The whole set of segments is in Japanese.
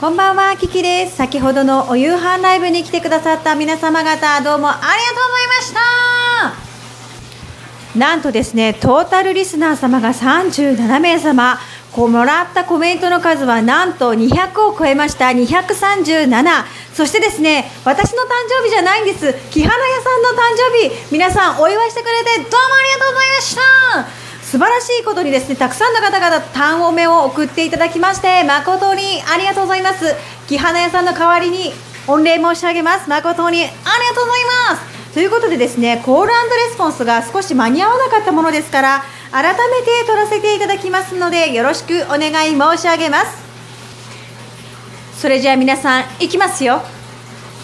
こんばんは、キキです。先ほどのお夕飯ライブに来てくださった皆様方、どうもありがとうございました。なんとですね、トータルリスナー様が37名様、こうもらったコメントの数はなんと200を超えました、237。そしてですね、私の誕生日じゃないんです。木花屋さんの誕生日、皆さんお祝いしてくれてどうもありがとうございました。素晴らしいことにですね。たくさんの方々単おめを送っていただきまして誠にありがとうございます。木花屋さんの代わりに御礼申し上げます。誠にありがとうございます。ということでですねコールレスポンスが少し間に合わなかったものですから改めて取らせていただきますのでよろしくお願い申し上げます。それじゃあ皆さんいきますよ。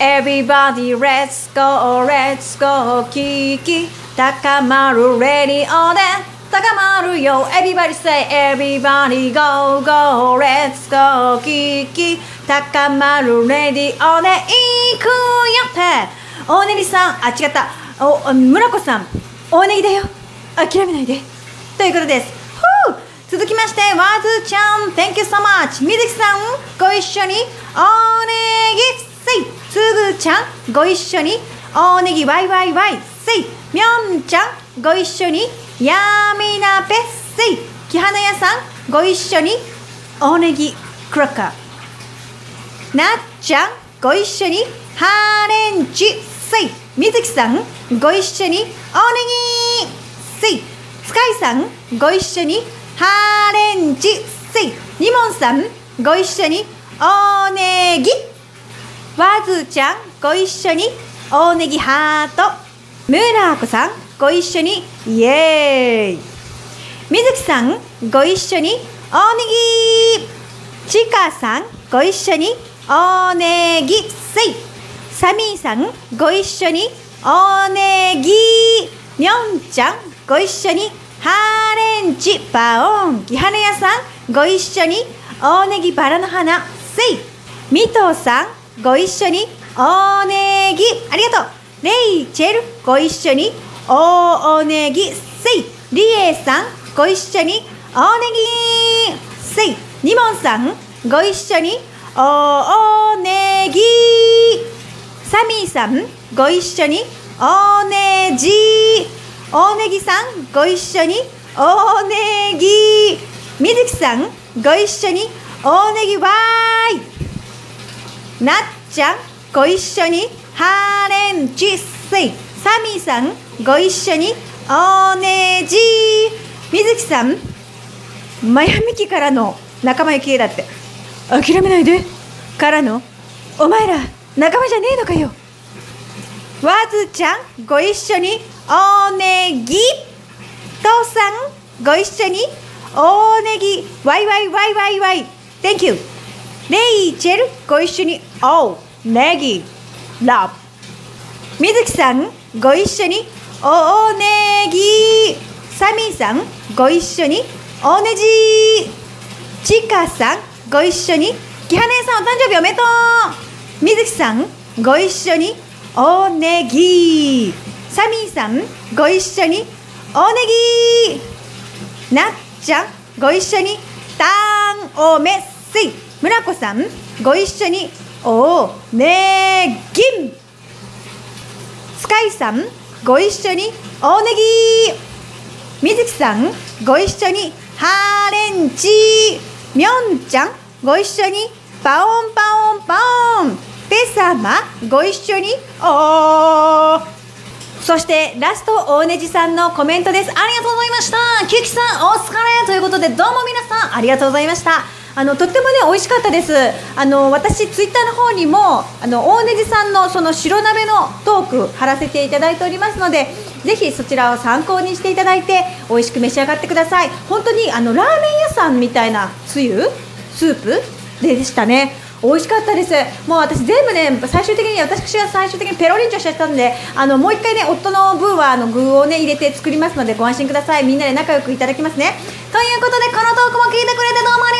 Everybody let's go let's go キキ高まるレディオで。高まるよ。Everybody say Everybody go go let's go キキ高まるレディオで行くよって。大ネギさんあ違った。お村子さん大ネギだよ。諦めないで。ということです。ふう続きましてワズちゃん。Thank you so much. みずきさんご一緒におねぎせい。つぐちゃんご一緒におねぎわいわいわいせい。みょんちゃんご一緒にやみなぺっせい木花屋さんご一緒におねぎクラッカー。なっちゃんご一緒にハーレンチせいみずきさんご一緒におねぎせいスカイさんご一緒にハーレンチせいニモンさんご一緒におねぎわずちゃんご一緒におねぎハート。ムーラーコさんご一緒に。イエーイ。みずきさんご一緒に。おねぎちかさんご一緒に。おねぎせい。サミーさんご一緒に。おねぎ。みょんちゃんご一緒に。ハーレンチパオン。木花屋さんご一緒に。おねぎバラの花せい。みとうさんご一緒に。おねぎ。ありがとう。レイチェルご一緒に。おねぎ。せい。リエさんご一緒におねぎ。せい。ニモンさんご一緒に。おねぎ。サミーさんご一緒におねじ。おねぎさんご一緒におねぎ。みずきさんご一緒におねぎわーい。なっちゃんご一緒にハーレンチ。せい。サミーさんご一緒におねじ。みずきさんマヤミキからの仲間由紀恵だって。諦めないで。からのお前ら仲間じゃねえのかよ。わずちゃんご一緒におねぎ。父さんご一緒におねぎ。わいわいわいわいわい Thank you. レイチェルご一緒におねぎ。ラブみずきさんご一緒におねぎ。サミーさんご一緒に。おねじ。ちかさんご一緒に。きはねさんお誕生日おめでとう。みずきさんご一緒に。おねぎ。サミーさんご一緒に。おねぎ。なっちゃんご一緒に。たんおめせい。むらこさんご一緒に。おねぎん。スカイさんご一緒におねぎみずきさんご一緒にハーレンチ。みょんちゃんご一緒にパオンパオンパオン。ペ様ご一緒におー。そしてラスト大ねじさんのコメントです。ありがとうございました。キュキさんお疲れ。ということでどうも皆さんありがとうございました。あのとってもね美味しかったです。あの私ツイッターの方にもあの大ねじさんのその白鍋のトーク貼らせていただいておりますのでぜひそちらを参考にしていただいて美味しく召し上がってください。本当にあのラーメン屋さんみたいなつゆスープでしたね。美味しかったです。もう私全部ね最終的に私が最終的にペロリンチョしちゃったんであのもう一回ね夫の分はあの具をね入れて作りますのでご安心ください。みんなで仲良くいただきますね。ということでこのトークも聞いてくれてどうもありがとう